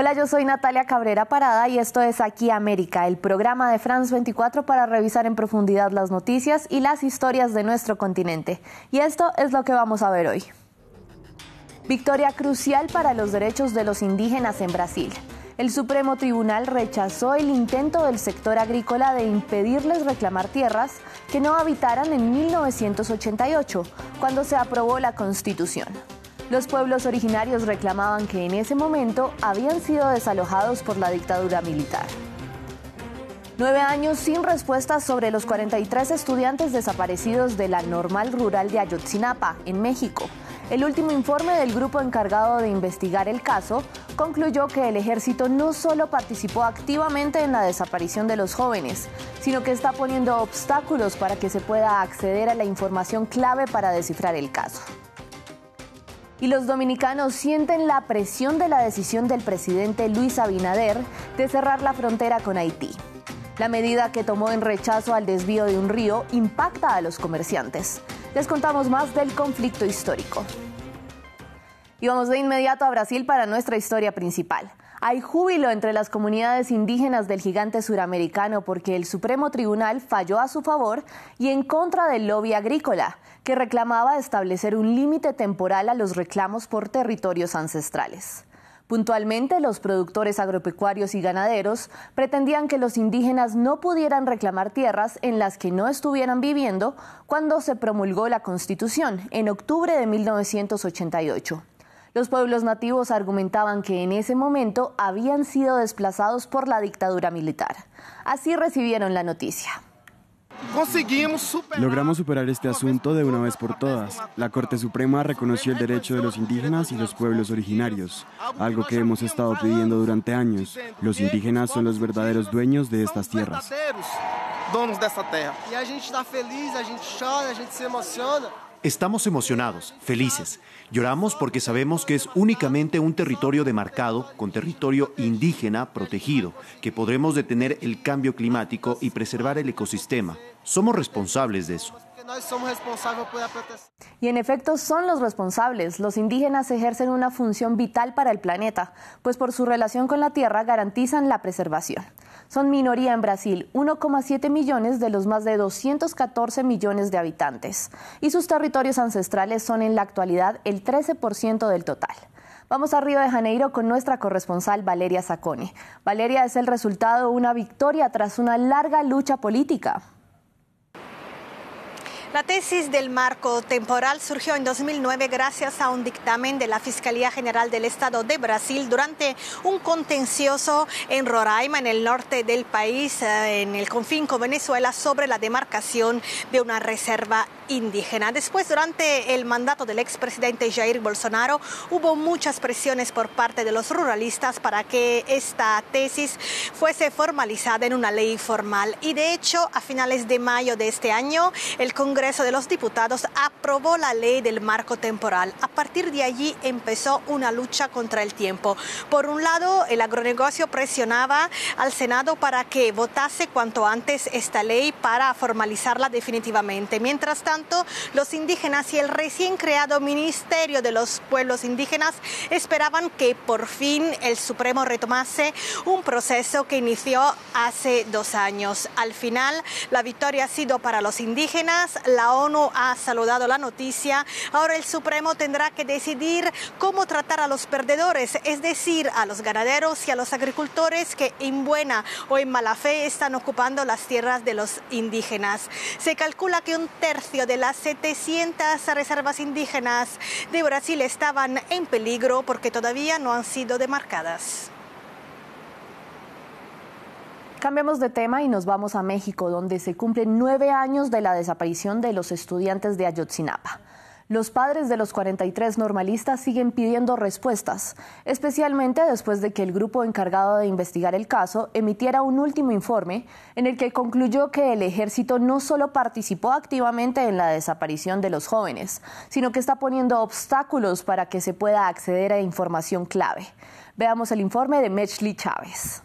Hola, yo soy Natalia Cabrera Parada y esto es Aquí América, el programa de France 24 para revisar en profundidad las noticias y las historias de nuestro continente. Y esto es lo que vamos a ver hoy. Victoria crucial para los derechos de los indígenas en Brasil. El Supremo Tribunal rechazó el intento del sector agrícola de impedirles reclamar tierras que no habitaran en 1988, cuando se aprobó la Constitución. Los pueblos originarios reclamaban que en ese momento habían sido desalojados por la dictadura militar. Nueve años sin respuestas sobre los 43 estudiantes desaparecidos de la normal rural de Ayotzinapa, en México. El último informe del grupo encargado de investigar el caso concluyó que el ejército no solo participó activamente en la desaparición de los jóvenes, sino que está poniendo obstáculos para que se pueda acceder a la información clave para descifrar el caso y los dominicanos sienten la presión de la decisión del presidente Luis Abinader de cerrar la frontera con Haití. La medida que tomó en rechazo al desvío de un río impacta a los comerciantes. Les contamos más del conflicto histórico. Y vamos de inmediato a Brasil para nuestra historia principal. Hay júbilo entre las comunidades indígenas del gigante suramericano porque el Supremo Tribunal falló a su favor y en contra del lobby agrícola, que reclamaba establecer un límite temporal a los reclamos por territorios ancestrales. Puntualmente, los productores agropecuarios y ganaderos pretendían que los indígenas no pudieran reclamar tierras en las que no estuvieran viviendo cuando se promulgó la Constitución en octubre de 1988. Los pueblos nativos argumentaban que en ese momento habían sido desplazados por la dictadura militar. Así recibieron la noticia. Logramos superar este asunto de una vez por todas. La Corte Suprema reconoció el derecho de los indígenas y los pueblos originarios, algo que hemos estado pidiendo durante años. Los indígenas son los verdaderos dueños de estas tierras. Estamos emocionados, felices. Lloramos porque sabemos que es únicamente un territorio demarcado con territorio indígena protegido, que podremos detener el cambio climático y preservar el ecosistema. Somos responsables de eso. Y en efecto son los responsables. Los indígenas ejercen una función vital para el planeta, pues por su relación con la tierra garantizan la preservación. Son minoría en Brasil, 1,7 millones de los más de 214 millones de habitantes. Y sus territorios ancestrales son en la actualidad el 13% del total. Vamos a Río de Janeiro con nuestra corresponsal Valeria Sacone. Valeria es el resultado de una victoria tras una larga lucha política. La tesis del marco temporal surgió en 2009 gracias a un dictamen de la Fiscalía General del Estado de Brasil durante un contencioso en Roraima, en el norte del país, eh, en el confín con Venezuela, sobre la demarcación de una reserva indígena. Después, durante el mandato del expresidente Jair Bolsonaro, hubo muchas presiones por parte de los ruralistas para que esta tesis fuese formalizada en una ley formal. Y de hecho, a finales de mayo de este año, el Congreso de los Diputados aprobó la ley del marco temporal. A partir de allí empezó una lucha contra el tiempo. Por un lado, el agronegocio presionaba al Senado para que votase cuanto antes esta ley para formalizarla definitivamente. Mientras tanto, los indígenas y el recién creado Ministerio de los Pueblos Indígenas esperaban que por fin el Supremo retomase un proceso que inició hace dos años. Al final, la victoria ha sido para los indígenas, la ONU ha saludado la noticia, ahora el Supremo tendrá que decidir cómo tratar a los perdedores, es decir, a los ganaderos y a los agricultores que en buena o en mala fe están ocupando las tierras de los indígenas. Se calcula que un tercio de las 700 reservas indígenas de Brasil estaban en peligro porque todavía no han sido demarcadas. Cambiamos de tema y nos vamos a México, donde se cumplen nueve años de la desaparición de los estudiantes de Ayotzinapa. Los padres de los 43 normalistas siguen pidiendo respuestas, especialmente después de que el grupo encargado de investigar el caso emitiera un último informe en el que concluyó que el ejército no solo participó activamente en la desaparición de los jóvenes, sino que está poniendo obstáculos para que se pueda acceder a información clave. Veamos el informe de Mechli Chávez.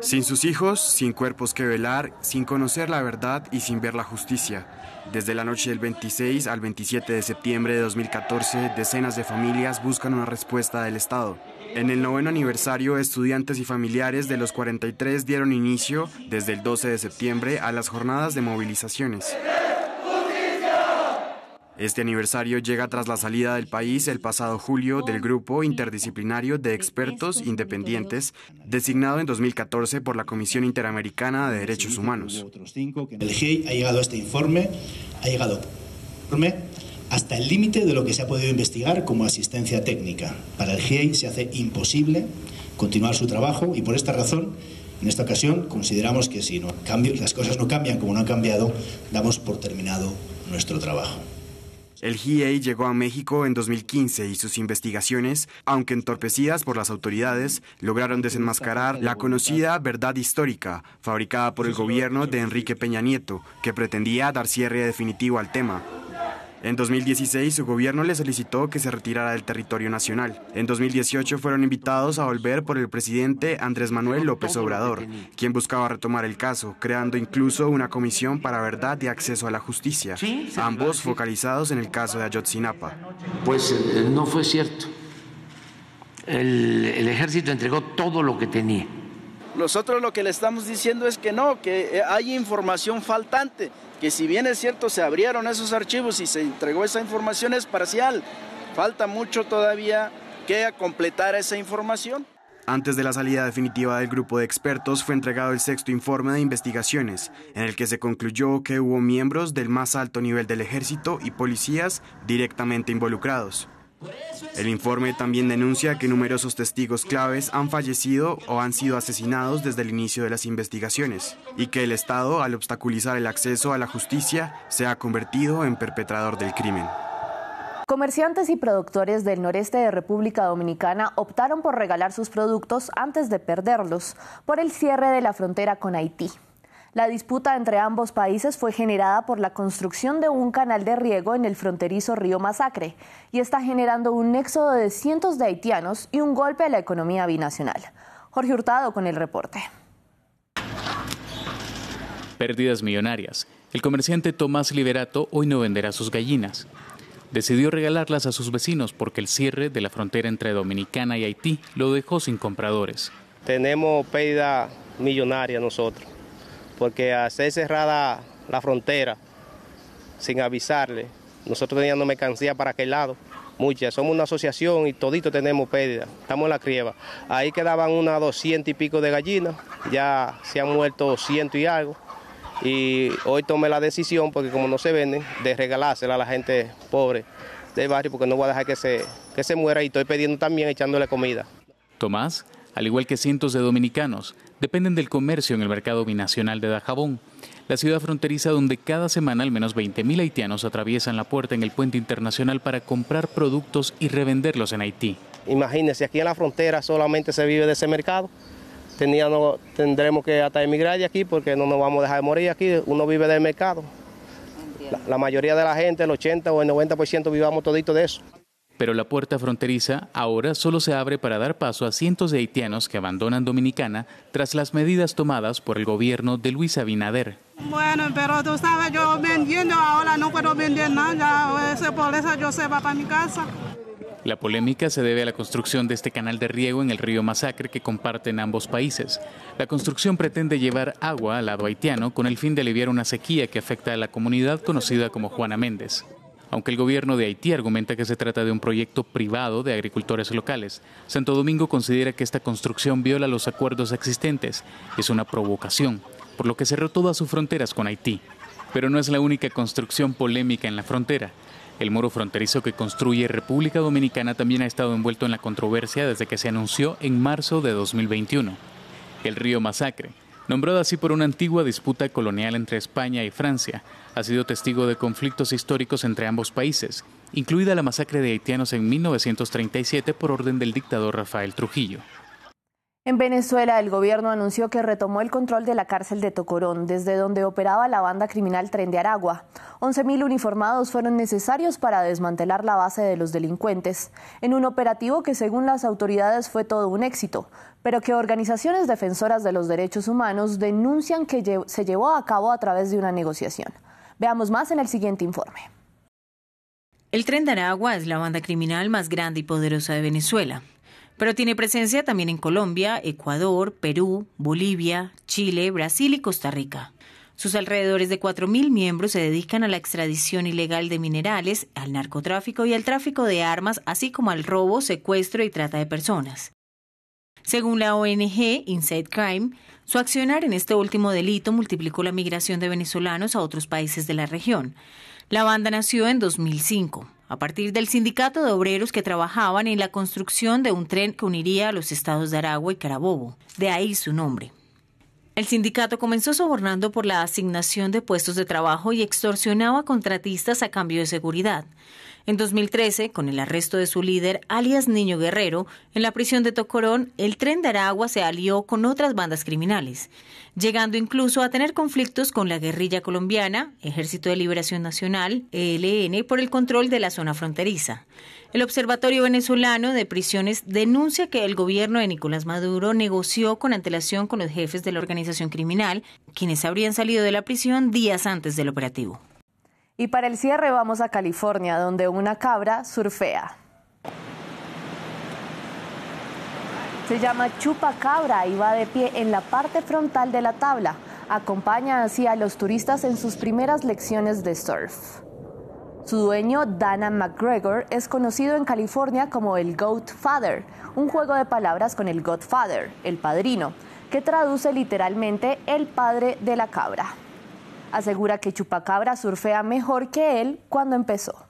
Sin sus hijos, sin cuerpos que velar, sin conocer la verdad y sin ver la justicia. Desde la noche del 26 al 27 de septiembre de 2014, decenas de familias buscan una respuesta del Estado. En el noveno aniversario, estudiantes y familiares de los 43 dieron inicio, desde el 12 de septiembre, a las jornadas de movilizaciones. Este aniversario llega tras la salida del país el pasado julio del Grupo Interdisciplinario de Expertos Independientes, designado en 2014 por la Comisión Interamericana de Derechos Humanos. El GIEI ha llegado a este informe, ha llegado hasta el límite de lo que se ha podido investigar como asistencia técnica. Para el GIEI se hace imposible continuar su trabajo y por esta razón en esta ocasión consideramos que si no las cosas no cambian como no han cambiado, damos por terminado nuestro trabajo. El GIEI llegó a México en 2015 y sus investigaciones, aunque entorpecidas por las autoridades, lograron desenmascarar la conocida verdad histórica fabricada por el gobierno de Enrique Peña Nieto, que pretendía dar cierre definitivo al tema. En 2016 su gobierno le solicitó que se retirara del territorio nacional. En 2018 fueron invitados a volver por el presidente Andrés Manuel López Obrador, quien buscaba retomar el caso, creando incluso una comisión para verdad y acceso a la justicia, ambos focalizados en el caso de Ayotzinapa. Pues eh, no fue cierto. El, el ejército entregó todo lo que tenía. Nosotros lo que le estamos diciendo es que no, que eh, hay información faltante que si bien es cierto se abrieron esos archivos y se entregó esa información es parcial, falta mucho todavía que completar esa información. Antes de la salida definitiva del grupo de expertos fue entregado el sexto informe de investigaciones, en el que se concluyó que hubo miembros del más alto nivel del ejército y policías directamente involucrados. El informe también denuncia que numerosos testigos claves han fallecido o han sido asesinados desde el inicio de las investigaciones y que el Estado, al obstaculizar el acceso a la justicia, se ha convertido en perpetrador del crimen. Comerciantes y productores del noreste de República Dominicana optaron por regalar sus productos antes de perderlos por el cierre de la frontera con Haití. La disputa entre ambos países fue generada por la construcción de un canal de riego en el fronterizo río Masacre y está generando un éxodo de cientos de haitianos y un golpe a la economía binacional. Jorge Hurtado con el reporte. Pérdidas millonarias. El comerciante Tomás Liberato hoy no venderá sus gallinas. Decidió regalarlas a sus vecinos porque el cierre de la frontera entre Dominicana y Haití lo dejó sin compradores. Tenemos pérdida millonaria nosotros porque hacer cerrada la frontera sin avisarle, nosotros teníamos mercancía para aquel lado, muchas, somos una asociación y todito tenemos pérdida, estamos en la crieva. Ahí quedaban unas 200 y pico de gallinas, ya se han muerto ciento y algo. Y hoy tomé la decisión, porque como no se venden, de regalársela a la gente pobre del barrio, porque no voy a dejar que se, que se muera y estoy pidiendo también echándole comida. Tomás, al igual que cientos de dominicanos, dependen del comercio en el mercado binacional de Dajabón, la ciudad fronteriza donde cada semana al menos 20.000 haitianos atraviesan la puerta en el puente internacional para comprar productos y revenderlos en Haití. Imagínense, aquí en la frontera solamente se vive de ese mercado. tendremos que hasta emigrar de aquí porque no nos vamos a dejar de morir aquí. Uno vive del mercado. La, la mayoría de la gente, el 80 o el 90% vivamos todito de eso pero la puerta fronteriza ahora solo se abre para dar paso a cientos de haitianos que abandonan Dominicana tras las medidas tomadas por el gobierno de Luis Abinader. Bueno, pero tú sabes, yo vendiendo ahora no puedo vender nada, por eso yo se va para mi casa. La polémica se debe a la construcción de este canal de riego en el río Masacre que comparten ambos países. La construcción pretende llevar agua al lado haitiano con el fin de aliviar una sequía que afecta a la comunidad conocida como Juana Méndez. Aunque el gobierno de Haití argumenta que se trata de un proyecto privado de agricultores locales, Santo Domingo considera que esta construcción viola los acuerdos existentes. Es una provocación, por lo que cerró todas sus fronteras con Haití. Pero no es la única construcción polémica en la frontera. El muro fronterizo que construye República Dominicana también ha estado envuelto en la controversia desde que se anunció en marzo de 2021. El río Masacre, nombrado así por una antigua disputa colonial entre España y Francia, ha sido testigo de conflictos históricos entre ambos países, incluida la masacre de haitianos en 1937 por orden del dictador Rafael Trujillo. En Venezuela, el gobierno anunció que retomó el control de la cárcel de Tocorón, desde donde operaba la banda criminal Tren de Aragua. 11.000 uniformados fueron necesarios para desmantelar la base de los delincuentes, en un operativo que según las autoridades fue todo un éxito, pero que organizaciones defensoras de los derechos humanos denuncian que se llevó a cabo a través de una negociación. Veamos más en el siguiente informe. El Tren de Aragua es la banda criminal más grande y poderosa de Venezuela. pero tiene presencia también en Colombia, Ecuador, Perú, Bolivia, Chile, Brasil y Costa Rica. Sus alrededores de 4.000 miembros se dedican a la extradición ilegal de minerales, al narcotráfico y al tráfico de armas, así como al robo, secuestro y trata de personas. Según la ONG Inside Crime, su accionar en este último delito multiplicó la migración de venezolanos a otros países de la región. La banda nació en 2005, a partir del sindicato de obreros que trabajaban en la construcción de un tren que uniría a los estados de Aragua y Carabobo. De ahí su nombre. El sindicato comenzó sobornando por la asignación de puestos de trabajo y extorsionaba a contratistas a cambio de seguridad. En 2013, con el arresto de su líder, alias Niño Guerrero, en la prisión de Tocorón, el tren de Aragua se alió con otras bandas criminales, llegando incluso a tener conflictos con la guerrilla colombiana, Ejército de Liberación Nacional, ELN, por el control de la zona fronteriza. El Observatorio Venezolano de Prisiones denuncia que el gobierno de Nicolás Maduro negoció con antelación con los jefes de la criminal, quienes habrían salido de la prisión días antes del operativo. Y para el cierre vamos a California, donde una cabra surfea. Se llama chupacabra y va de pie en la parte frontal de la tabla. Acompaña así a los turistas en sus primeras lecciones de surf. Su dueño, Dana McGregor, es conocido en California como el Goat Father, un juego de palabras con el Godfather, el padrino, que traduce literalmente el padre de la cabra asegura que Chupacabra surfea mejor que él cuando empezó.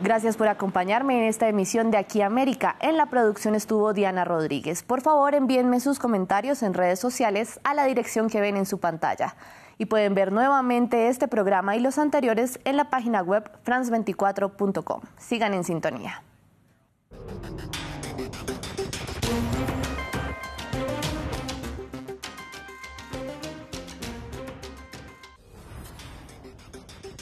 Gracias por acompañarme en esta emisión de Aquí América. En la producción estuvo Diana Rodríguez. Por favor, envíenme sus comentarios en redes sociales a la dirección que ven en su pantalla. Y pueden ver nuevamente este programa y los anteriores en la página web france24.com. Sigan en sintonía.